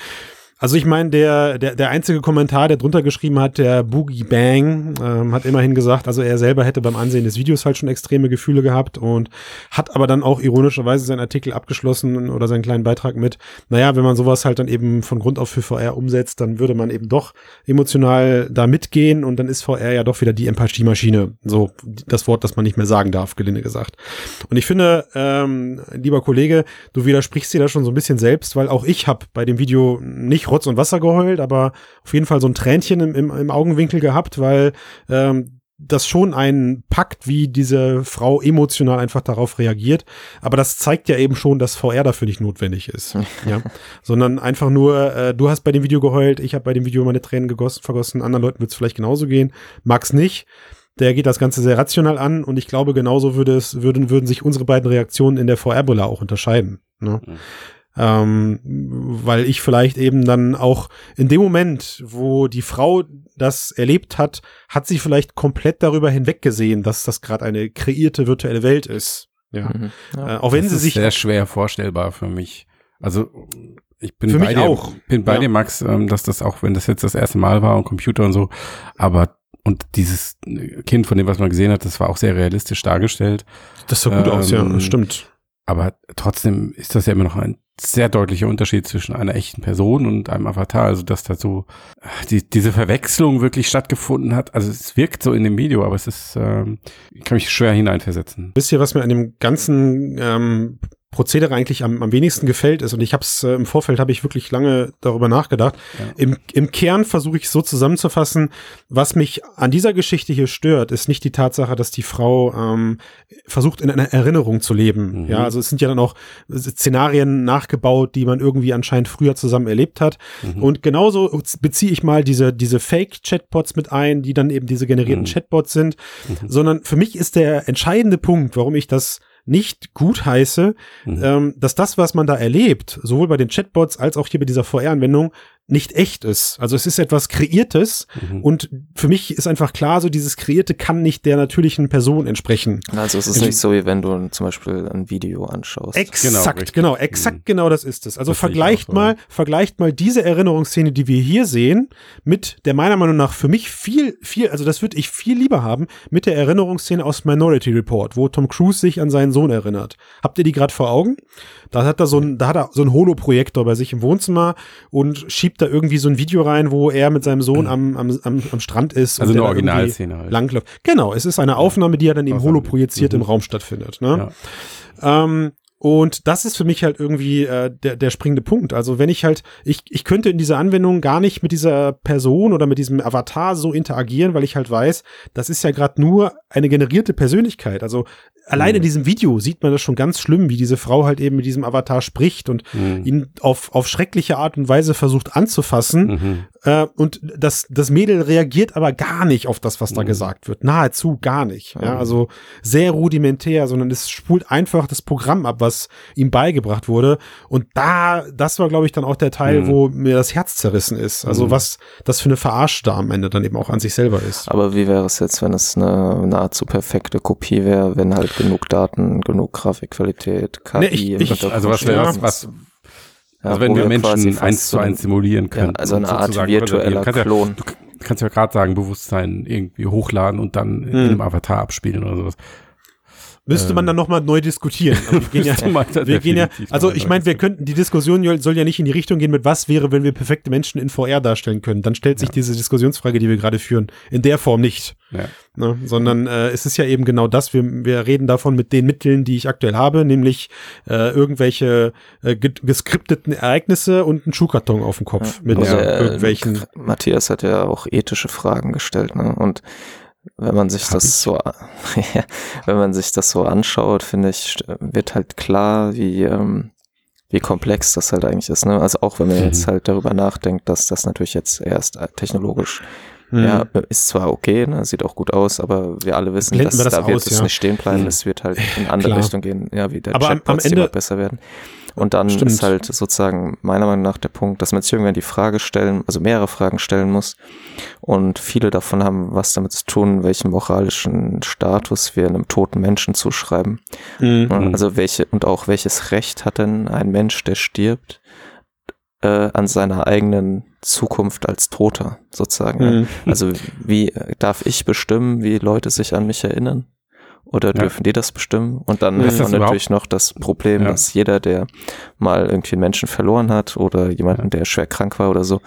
Also ich meine, der, der, der einzige Kommentar, der drunter geschrieben hat, der Boogie Bang, ähm, hat immerhin gesagt, also er selber hätte beim Ansehen des Videos halt schon extreme Gefühle gehabt und hat aber dann auch ironischerweise seinen Artikel abgeschlossen oder seinen kleinen Beitrag mit, naja, wenn man sowas halt dann eben von Grund auf für VR umsetzt, dann würde man eben doch emotional da mitgehen und dann ist VR ja doch wieder die Empathiemaschine. So das Wort, das man nicht mehr sagen darf, gelinde gesagt. Und ich finde, ähm, lieber Kollege, du widersprichst dir da schon so ein bisschen selbst, weil auch ich habe bei dem Video nicht Rotz und Wasser geheult, aber auf jeden Fall so ein Tränchen im, im, im Augenwinkel gehabt, weil ähm, das schon einen packt, wie diese Frau emotional einfach darauf reagiert. Aber das zeigt ja eben schon, dass VR dafür nicht notwendig ist. <laughs> ja. Sondern einfach nur, äh, du hast bei dem Video geheult, ich habe bei dem Video meine Tränen gegossen, vergossen, anderen Leuten wird es vielleicht genauso gehen. Mag's nicht. Der geht das Ganze sehr rational an und ich glaube, genauso würde es, würden, würden sich unsere beiden Reaktionen in der VR-Brille auch unterscheiden. Ne? Mhm ähm, weil ich vielleicht eben dann auch in dem Moment, wo die Frau das erlebt hat, hat sie vielleicht komplett darüber hinweggesehen, dass das gerade eine kreierte virtuelle Welt ist. Ja. Mhm, ja. Äh, auch wenn das sie sich sehr schwer vorstellbar für mich. Also ich bin für bei mich dir, auch. bin bei Ja. dir, Max, ähm, dass das auch, wenn das jetzt das erste Mal war und Computer und so, aber und dieses Kind, von dem, was man gesehen hat, das war auch sehr realistisch dargestellt. das sah gut aus, ja, Ähm, das stimmt. Aber trotzdem ist das ja immer noch ein sehr deutlicher Unterschied zwischen einer echten Person und einem Avatar. Also, dass da so äh, die, diese Verwechslung wirklich stattgefunden hat. Also, es wirkt so in dem Video, aber es ist, ähm, ich kann mich schwer hineinversetzen. Wisst ihr, was mir an dem ganzen ähm, Prozedere eigentlich am, am wenigsten gefällt ist, und ich habe es äh, im Vorfeld habe ich wirklich lange darüber nachgedacht. Ja. Im, Im Kern versuche ich es so zusammenzufassen, was mich an dieser Geschichte hier stört, ist nicht die Tatsache, dass die Frau ähm, versucht, in einer Erinnerung zu leben. Mhm. Ja, also es sind ja dann auch Szenarien nachgebaut, die man irgendwie anscheinend früher zusammen erlebt hat. Mhm. Und genauso beziehe ich mal diese, diese Fake-Chatbots mit ein, die dann eben diese generierten Mhm. Chatbots sind. Mhm. Sondern für mich ist der entscheidende Punkt, warum ich das nicht gut heiße, Mhm. ähm, dass das, was man da erlebt, sowohl bei den Chatbots als auch hier bei dieser VR-Anwendung, nicht echt ist. Also es ist etwas Kreiertes Mhm. und für mich ist einfach klar, so dieses Kreierte kann nicht der natürlichen Person entsprechen. Also es ist Also- nicht so, wie wenn du zum Beispiel ein Video anschaust. Exakt, richtig. genau, exakt Mhm. genau das ist es. Also Das vergleicht auch mal, vergleicht mal diese Erinnerungsszene, die wir hier sehen, mit der meiner Meinung nach für mich viel, viel, also das würde ich viel lieber haben, mit der Erinnerungsszene aus Minority Report, wo Tom Cruise sich an seinen Sohn erinnert. Habt ihr die gerade vor Augen? Da hat er so ein, da hat er so ein Holoprojektor bei sich im Wohnzimmer und schiebt da irgendwie so ein Video rein, wo er mit seinem Sohn am, am, am, am Strand ist. Also und eine Originalszene halt. Langläuft. Genau, es ist eine Aufnahme, die ja dann eben holo projiziert Mhm. im Raum stattfindet. Ne? Ja. Ähm, und das ist für mich halt irgendwie äh, der, der springende Punkt. Also wenn ich halt, ich, ich könnte in dieser Anwendung gar nicht mit dieser Person oder mit diesem Avatar so interagieren, weil ich halt weiß, das ist ja gerade nur eine generierte Persönlichkeit. Also allein Mhm. in diesem Video sieht man das schon ganz schlimm, wie diese Frau halt eben mit diesem Avatar spricht und Mhm. ihn auf, auf schreckliche Art und Weise versucht anzufassen. Mhm. Äh, und das, das Mädel reagiert aber gar nicht auf das, was da Mhm. gesagt wird. Nahezu gar nicht. Ja, Mhm. also sehr rudimentär, sondern es spult einfach das Programm ab, was ihm beigebracht wurde. Und da, das war, glaube ich, dann auch der Teil, Mhm. wo mir das Herz zerrissen ist. Also Mhm. was das für eine Verarsche da am Ende dann eben auch an sich selber ist. Aber wie wäre es jetzt, wenn es eine nahezu perfekte Kopie wäre, wenn halt genug Daten, genug Grafikqualität, KI Nee, ich- ich- Also was wäre was, was Ja, also wenn wir Menschen eins zu eins simulieren Ja, können. also eine Art virtueller konservieren. Klon. Du kannst ja gerade sagen, Bewusstsein irgendwie hochladen und dann in Hm. einem Avatar abspielen oder sowas. Müsste man Ähm. dann nochmal neu diskutieren. Aber <laughs> wir gehen ja, wir gehen ja, also ich meine, wir könnten, die Diskussion soll ja nicht in die Richtung gehen mit was wäre, wenn wir perfekte Menschen in VR darstellen können. Dann stellt sich Ja. diese Diskussionsfrage, die wir gerade führen, in der Form nicht. Ja. Ne? Sondern äh, es ist ja eben genau das, wir, wir reden davon mit den Mitteln, die ich aktuell habe, nämlich äh, irgendwelche äh, ge geskripteten Ereignisse und einen Schuhkarton auf dem Kopf mit Also, äh, irgendwelchen. Matthias hat ja auch ethische Fragen gestellt, ne? Und wenn man sich Hab das ich? so, <laughs> wenn man sich das so anschaut, finde ich, wird halt klar, wie, ähm, wie komplex das halt eigentlich ist, ne? Also auch wenn man Mhm. jetzt halt darüber nachdenkt, dass das natürlich jetzt erst äh, technologisch Hm. Ja, ist zwar okay, ne, sieht auch gut aus, aber wir alle wissen, Blenden dass wir das da wird aus, es ja. nicht stehen bleiben, Mhm. es wird halt in andere Klar. Richtung gehen, ja, wie der Aber am- am Chatbots, die Ende- immer besser werden. Und dann Stimmt. ist halt sozusagen meiner Meinung nach der Punkt, dass man sich irgendwann die Frage stellen, also mehrere Fragen stellen muss. Und viele davon haben was damit zu tun, welchen moralischen Status wir einem toten Menschen zuschreiben. Mhm. Also welche und auch welches Recht hat denn ein Mensch, der stirbt, äh, an seiner eigenen Zukunft als Toter sozusagen. Mhm. Also wie darf ich bestimmen, wie Leute sich an mich erinnern? Oder Ja. dürfen die das bestimmen? Und dann Ist das dann natürlich noch das Problem, Ja. dass jeder, der mal irgendwie einen Menschen verloren hat oder jemanden, der schwer krank war oder so,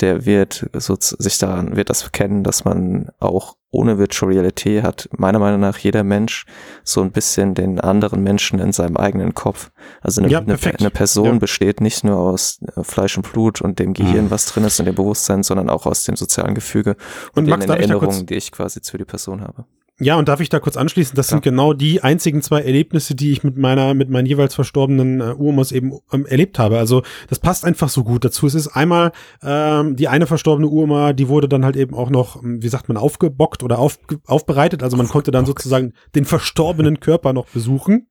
der wird so sich daran, wird das kennen, dass man auch ohne Virtual Reality hat, meiner Meinung nach, jeder Mensch so ein bisschen den anderen Menschen in seinem eigenen Kopf. Also eine, Ja, eine, eine Person Ja. besteht nicht nur aus äh, Fleisch und Blut und dem Gehirn, was drin ist und dem Bewusstsein, sondern auch aus dem sozialen Gefüge Und und, Max, den ich Erinnerungen, kurz- die ich quasi für die Person habe. Ja, und darf ich da kurz anschließen? Das Klar. sind genau die einzigen zwei Erlebnisse, die ich mit meiner, mit meinen jeweils verstorbenen äh, Urmas eben ähm, erlebt habe. Also das passt einfach so gut dazu. Es ist einmal ähm, die eine verstorbene Urma, die wurde dann halt eben auch noch, ähm, wie sagt man, aufgebockt oder auf, aufbereitet. Also man konnte dann sozusagen den verstorbenen Körper noch besuchen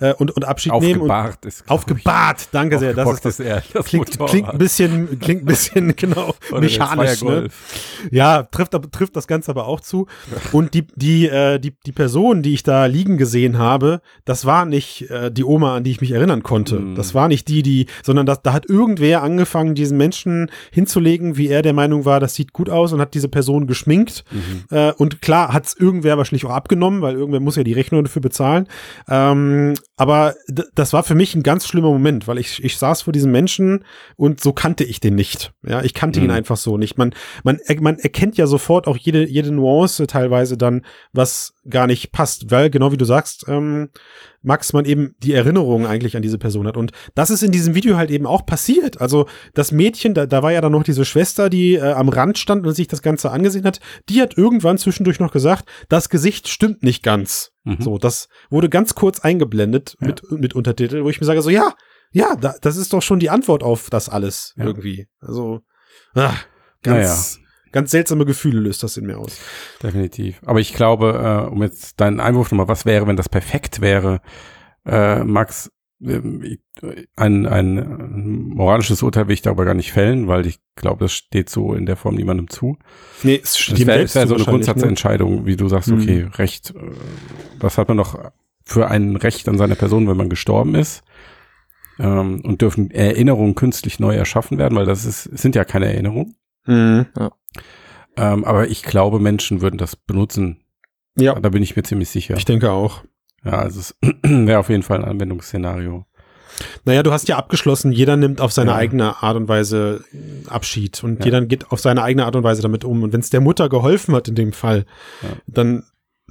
Ja. äh, und, und Abschied nehmen. Und Aufgebahrt ist. aufgebahrt, danke sehr. Das ist das. eher das Klingt, klingt ein bisschen, klingt ein bisschen, <laughs> genau, Oder der mechanisch. Ne? Ja, trifft, trifft das Ganze aber auch zu. <laughs> Und die, die, äh, die, die Person, die ich da liegen gesehen habe, das war nicht äh, die Oma, an die ich mich erinnern konnte. Mhm. Das war nicht die, die, sondern das, da hat irgendwer angefangen, diesen Menschen hinzulegen, wie er der Meinung war, das sieht gut aus und hat diese Person geschminkt. Mhm. Äh, und klar hat es irgendwer wahrscheinlich auch abgenommen, weil irgendwer muss ja die Rechnung dafür bezahlen. Ähm, aber das war für mich ein ganz schlimmer Moment, weil ich, ich saß vor diesem Menschen und so kannte ich den nicht. Ja, ich kannte ihn Mhm. einfach so nicht. Man, man, man erkennt ja sofort auch jede, jede Nuance teilweise dann, was gar nicht passt, weil genau wie du sagst, ähm, Max, man eben die Erinnerung eigentlich an diese Person hat. Und das ist in diesem Video halt eben auch passiert. Also das Mädchen, da, da war ja dann noch diese Schwester, die äh, am Rand stand und sich das Ganze angesehen hat, die hat irgendwann zwischendurch noch gesagt, das Gesicht stimmt nicht ganz. Mhm. So, das wurde ganz kurz eingeblendet Ja. mit, mit Untertitel, wo ich mir sage, so ja, ja, da, das ist doch schon die Antwort auf das alles Ja. irgendwie. Also, ah, ganz, ganz seltsame Gefühle löst das in mir aus. Definitiv. Aber ich glaube, äh, um jetzt deinen Einwurf nochmal, was wäre, wenn das perfekt wäre, äh, Max, ähm, ein, ein moralisches Urteil will ich darüber gar nicht fällen, weil ich glaube, das steht so in der Form niemandem zu. Nee, es Das stimmt wäre wär so eine ne? Grundsatzentscheidung, wie du sagst, Mhm. okay, Recht, äh, was hat man noch für ein Recht an seine Person, wenn man gestorben ist? Ähm, und dürfen Erinnerungen künstlich neu erschaffen werden, weil das ist, sind ja keine Erinnerungen. Mhm. Ähm, aber ich glaube, Menschen würden das benutzen. Ja, Da bin ich mir ziemlich sicher. ich denke auch. Ja, also es <clears throat> wäre auf jeden Fall ein Anwendungsszenario. Naja, du hast ja abgeschlossen, jeder nimmt auf seine Ja. eigene Art und Weise Abschied und Ja. jeder geht auf seine eigene Art und Weise damit um. Und wenn es der Mutter geholfen hat in dem Fall, Ja. dann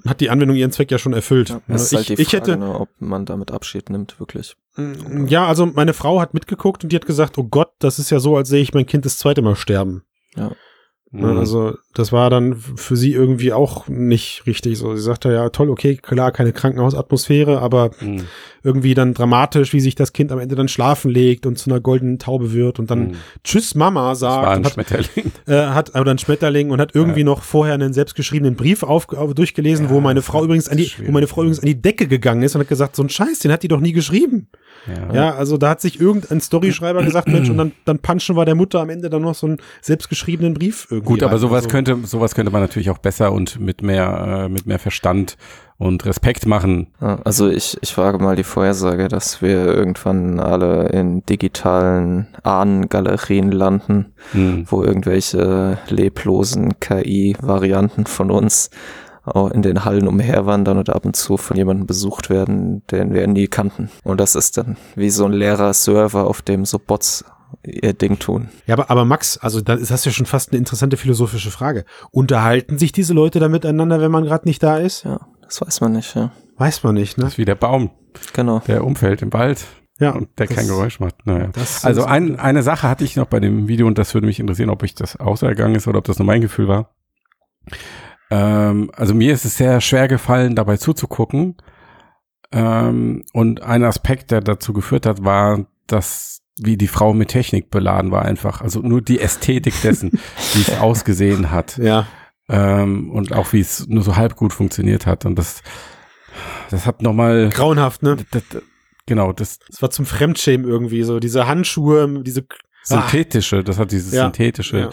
hat die Anwendung ihren Zweck ja schon erfüllt. Ja, das ist ich, halt die ich Frage, hätte, ne, ob man damit Abschied nimmt, wirklich. Mm, Ja, also meine Frau hat mitgeguckt und die hat gesagt, oh Gott, das ist ja so, als sehe ich mein Kind das zweite Mal sterben. Ja, Mhm. Also das war dann für sie irgendwie auch nicht richtig so. Sie sagte ja, toll, okay, klar, keine Krankenhausatmosphäre, aber Mhm. irgendwie dann dramatisch, wie sich das Kind am Ende dann schlafen legt und zu einer goldenen Taube wird und dann Mhm. Tschüss Mama Das war sagt ein hat, Schmetterling. <laughs> äh, hat oder ein Schmetterling und hat irgendwie noch vorher einen selbstgeschriebenen Brief auf, auf, durchgelesen, Ja, wo meine Frau übrigens an die, wo schwierig, meine Frau ja. übrigens an die Decke gegangen ist und hat gesagt, so ein Scheiß, den hat die doch nie geschrieben. Ja. Ja, also da hat sich irgendein Storyschreiber gesagt, Mensch, und dann, dann punchen wir der Mutter am Ende dann noch so einen selbstgeschriebenen Brief irgendwie. Gut, aber sowas also, könnte, sowas könnte man natürlich auch besser und mit mehr, äh, mit mehr Verstand und Respekt machen. Also ich, ich wage mal die Vorhersage, dass wir irgendwann alle in digitalen Ahnengalerien landen, Mhm. wo irgendwelche leblosen KI-Varianten von uns auch in den Hallen umherwandern und ab und zu von jemandem besucht werden, den wir nie kannten. Und das ist dann wie so ein leerer Server, auf dem so Bots ihr Ding tun. Ja, aber, aber Max, also da ist das ja schon fast eine interessante philosophische Frage. Unterhalten sich diese Leute da miteinander, wenn man gerade nicht da ist? Ja, das weiß man nicht, ja. Weiß man nicht, ne? Das ist wie der Baum, Genau. der umfällt im Wald Ja. und der das- kein Geräusch macht. Naja. Das Also ein, eine Sache hatte ich noch bei dem Video und das würde mich interessieren, ob ich das ausgegangen ist oder ob das nur mein Gefühl war. Ähm, also mir ist es sehr schwer gefallen, dabei zuzugucken. Ähm, und ein Aspekt, der dazu geführt hat, war, dass wie die Frau mit Technik beladen war einfach. Also nur die Ästhetik dessen, <laughs> wie es ausgesehen hat. Ja. Ähm, und auch wie es nur so halb gut funktioniert hat. Und das, das hat nochmal Grauenhaft, ne? das, das, genau, das Das war zum Fremdschämen irgendwie so. Diese Handschuhe, diese. synthetische, das hat dieses Ja. synthetische,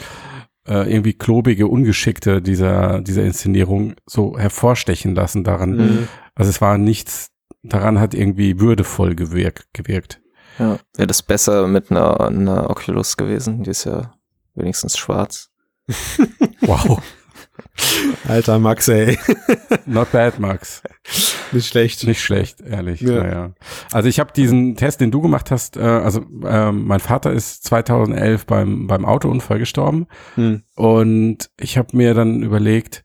Ja. äh, irgendwie klobige, ungeschickte dieser, dieser Inszenierung so hervorstechen lassen daran. Mhm. Also es war nichts, daran hat irgendwie würdevoll gewirkt. gewirkt. Ja, wäre das besser mit einer, einer Oculus gewesen. Die ist ja wenigstens schwarz. <laughs> Wow, Alter Max, ey. <laughs> not bad, Max. Nicht schlecht. Nicht schlecht, ehrlich. Ja. Naja. Also ich habe diesen Test, den du gemacht hast, äh, also ähm, mein Vater ist 2011 beim, beim Autounfall gestorben Hm. und ich habe mir dann überlegt,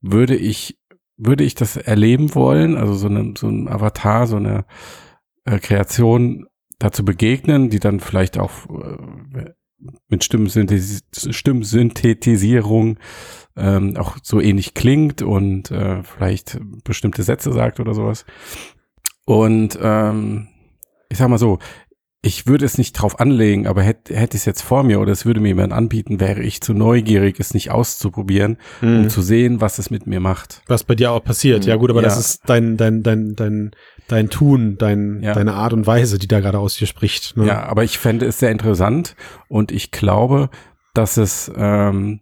würde ich, würde ich das erleben wollen, also so, eine, so ein Avatar, so eine äh, Kreation dazu begegnen, die dann vielleicht auch äh, mit Stimmensynthesis Stimmsynthetisierung ähm, auch so ähnlich klingt und äh, vielleicht bestimmte Sätze sagt oder sowas. Und ähm, ich sag mal so, ich würde es nicht drauf anlegen, aber hätte hätte ich es jetzt vor mir oder es würde mir jemand anbieten, wäre ich zu neugierig, es nicht auszuprobieren, um Mhm. zu sehen, was es mit mir macht. Was bei dir auch passiert. Ja gut, aber Ja. das ist dein, dein, dein, dein, dein Tun, dein, Ja. deine Art und Weise, die da gerade aus dir spricht. Ne? Ja, aber ich fände es sehr interessant und ich glaube, dass es, ähm,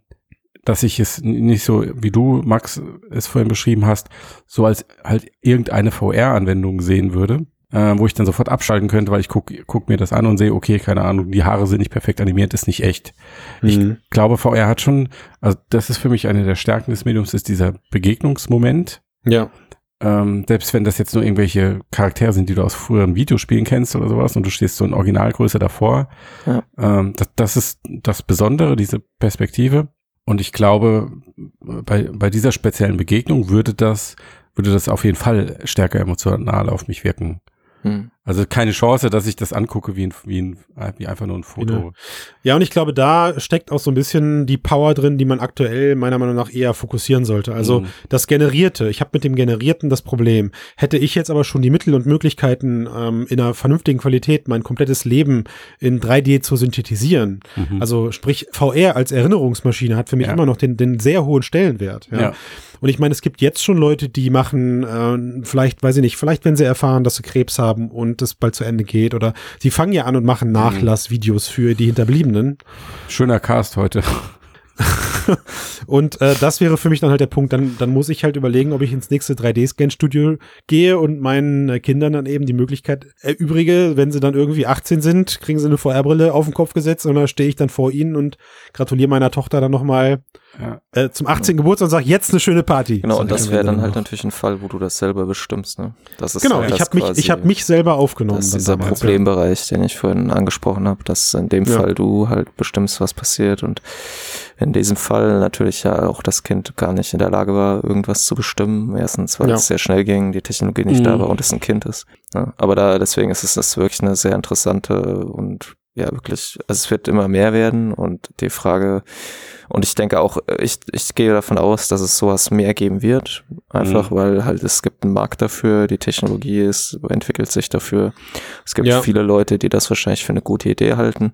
dass ich es nicht so, wie du, Max, es vorhin beschrieben hast, so als halt irgendeine VR-Anwendung sehen würde, äh, wo ich dann sofort abschalten könnte, weil ich guck, guck mir das an und sehe, okay, keine Ahnung, die Haare sind nicht perfekt animiert, ist nicht echt. Ich Mhm. glaube, VR hat schon, also das ist für mich eine der Stärken des Mediums, ist dieser Begegnungsmoment. Ja. Ähm, selbst wenn das jetzt nur irgendwelche Charaktere sind, die du aus früheren Videospielen kennst oder sowas und du stehst so in Originalgröße davor. Ja. Ähm, das, das ist das Besondere, diese Perspektive. Und ich glaube, bei, bei dieser speziellen Begegnung würde das, würde das auf jeden Fall stärker emotional auf mich wirken. Hm. Also keine Chance, dass ich das angucke wie, ein, wie, ein, wie einfach nur ein Foto. Genau. Ja, und ich glaube, da steckt auch so ein bisschen die Power drin, die man aktuell meiner Meinung nach eher fokussieren sollte. Also Mhm. das Generierte. Ich habe mit dem Generierten das Problem. Hätte ich jetzt aber schon die Mittel und Möglichkeiten, ähm, in einer vernünftigen Qualität mein komplettes Leben in 3D zu synthetisieren, Mhm. also sprich VR als Erinnerungsmaschine hat für mich Ja. immer noch den, den sehr hohen Stellenwert. Ja. Ja. Und ich meine, es gibt jetzt schon Leute, die machen, äh, vielleicht, weiß ich nicht, vielleicht wenn sie erfahren, dass sie Krebs haben und es bald zu Ende geht oder sie fangen ja an und machen Nachlassvideos für die Hinterbliebenen. Schöner Cast heute. <laughs> Und äh, das wäre für mich dann halt der Punkt, dann, dann muss ich halt überlegen, ob ich ins nächste 3D-Scan-Studio gehe und meinen äh, Kindern dann eben die Möglichkeit erübrige, wenn sie dann irgendwie 18 sind, kriegen sie eine VR-Brille auf den Kopf gesetzt und dann stehe ich dann vor ihnen und gratuliere meiner Tochter dann nochmal Ja. äh, zum 18. Geburtstag und sage, jetzt eine schöne Party. Genau, So, und das wäre dann halt noch. natürlich ein Fall, wo du das selber bestimmst. Ne? Das ist Genau, halt ich habe mich, ich habe mich selber aufgenommen. Das ist dieser damals. Problembereich, den ich vorhin angesprochen habe, dass in dem Ja. Fall du halt bestimmst, was passiert und in diesem Fall natürlich ja auch das Kind gar nicht in der Lage war, irgendwas zu bestimmen. Erstens, weil Ja. es sehr schnell ging, die Technologie nicht da Mhm. war und es ein Kind ist. Ja, aber da, deswegen ist es das wirklich eine sehr interessante und ja, wirklich, also es wird immer mehr werden und die Frage, und ich denke auch, ich, ich gehe davon aus, dass es sowas mehr geben wird. Einfach Mhm. weil halt es gibt einen Markt dafür, die Technologie ist, entwickelt sich dafür. Es gibt Ja. viele Leute, die das wahrscheinlich für eine gute Idee halten.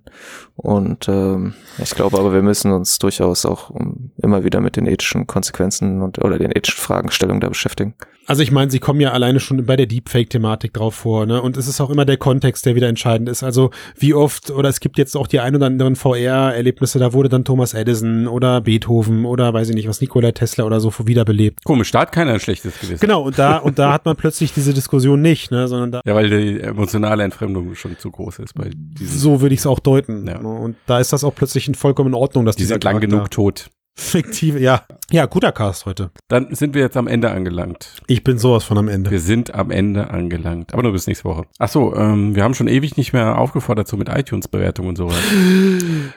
Und ähm, ich glaube aber, wir müssen uns durchaus auch immer wieder mit den ethischen Konsequenzen und oder den ethischen Fragestellungen da beschäftigen. Also ich meine, sie kommen ja alleine schon bei der Deepfake-Thematik drauf vor, ne? Und es ist auch immer der Kontext, der wieder entscheidend ist. Also wie oft, oder es gibt jetzt auch die ein oder anderen VR-Erlebnisse, da wurde dann Thomas Edison oder Beethoven oder weiß ich nicht was, Nikola Tesla oder so wiederbelebt. Komisch, da hat keiner ein schlechtes Gewissen. Genau, und da, und da hat man plötzlich diese Diskussion nicht, ne? Sondern da, Ja, weil die emotionale Entfremdung schon zu groß ist bei diesen. so würde ich es auch deuten. Ja. Ne? Und da ist das auch plötzlich in vollkommen in Ordnung, dass die dieser sind lang genug tot. Fiktive, ja. Ja, guter Cast heute. Dann sind wir jetzt am Ende angelangt. Ich bin sowas von am Ende. Wir sind am Ende angelangt. Aber nur bis nächste Woche. Ach so, ähm, wir haben schon ewig nicht mehr aufgefordert, so mit iTunes-Bewertung und sowas.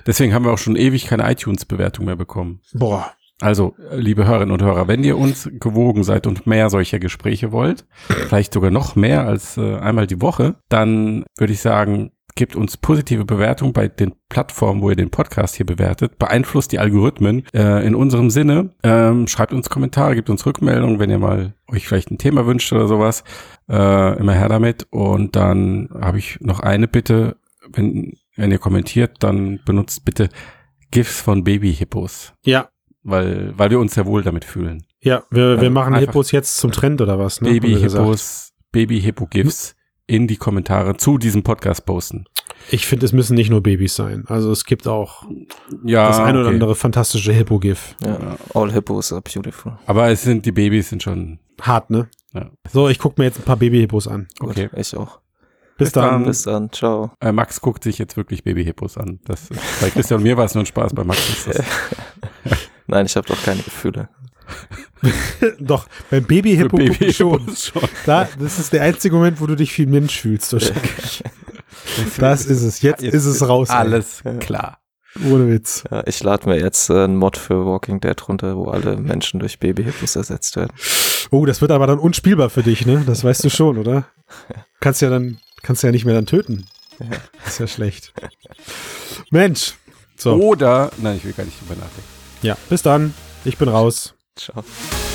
Deswegen haben wir auch schon ewig keine iTunes-Bewertung mehr bekommen. Boah. Also, liebe Hörerinnen und Hörer, wenn ihr uns gewogen seid und mehr solcher Gespräche wollt, vielleicht sogar noch mehr als äh, einmal die Woche, dann würde ich sagen, gebt uns positive Bewertung bei den Plattformen, wo ihr den Podcast hier bewertet, beeinflusst die Algorithmen äh, in unserem Sinne, ähm, schreibt uns Kommentare, gebt uns Rückmeldungen, wenn ihr mal euch vielleicht ein Thema wünscht oder sowas, äh, immer her damit. Und dann habe ich noch eine Bitte, wenn, wenn ihr kommentiert, dann benutzt bitte GIFs von Babyhippos. Ja, weil, weil wir uns sehr wohl damit fühlen. ja, wir, wir Also machen Hippos jetzt zum Trend oder was, ne? Baby-Hippos, Baby-Hippo-GIFs, in die Kommentare zu diesem Podcast posten. Ich finde, es müssen nicht nur Babys sein. Also es gibt auch Ja, das ein oder okay. andere fantastische Hippo-GIF. Ja. All Hippos are beautiful. Aber es sind die Babys sind schon. Hart, ne? Ja. So, ich gucke mir jetzt ein paar Baby-Hippos an. Okay. Gut, ich auch. Bis, Bis dann. dann. Bis dann. Ciao. Äh, Max guckt sich jetzt wirklich Babyhippos an. Das ist, bei Christian und mir war es nur ein Spaß, bei Max ist das <laughs> Nein, ich habe doch keine Gefühle. <laughs> Doch, beim Baby-Hippo ich schon. Schon. Da, das ist der einzige Moment, wo du dich wie ein Mensch fühlst. wahrscheinlich. <laughs> Das ist es. Jetzt, ist es raus. ey. Alles klar. Ohne Witz. Ja, ich lade mir jetzt äh, einen Mod für Walking Dead runter, wo alle Menschen durch Babyhippos ersetzt werden. Oh, das wird aber dann unspielbar für dich, ne? Das weißt du schon, oder? Kannst ja dann, kannst ja nicht mehr dann töten. Ja. Ist ja schlecht. Mensch. So, Oder, nein, ich will gar nicht drüber nachdenken. ja, bis dann. Ich bin raus. Ciao.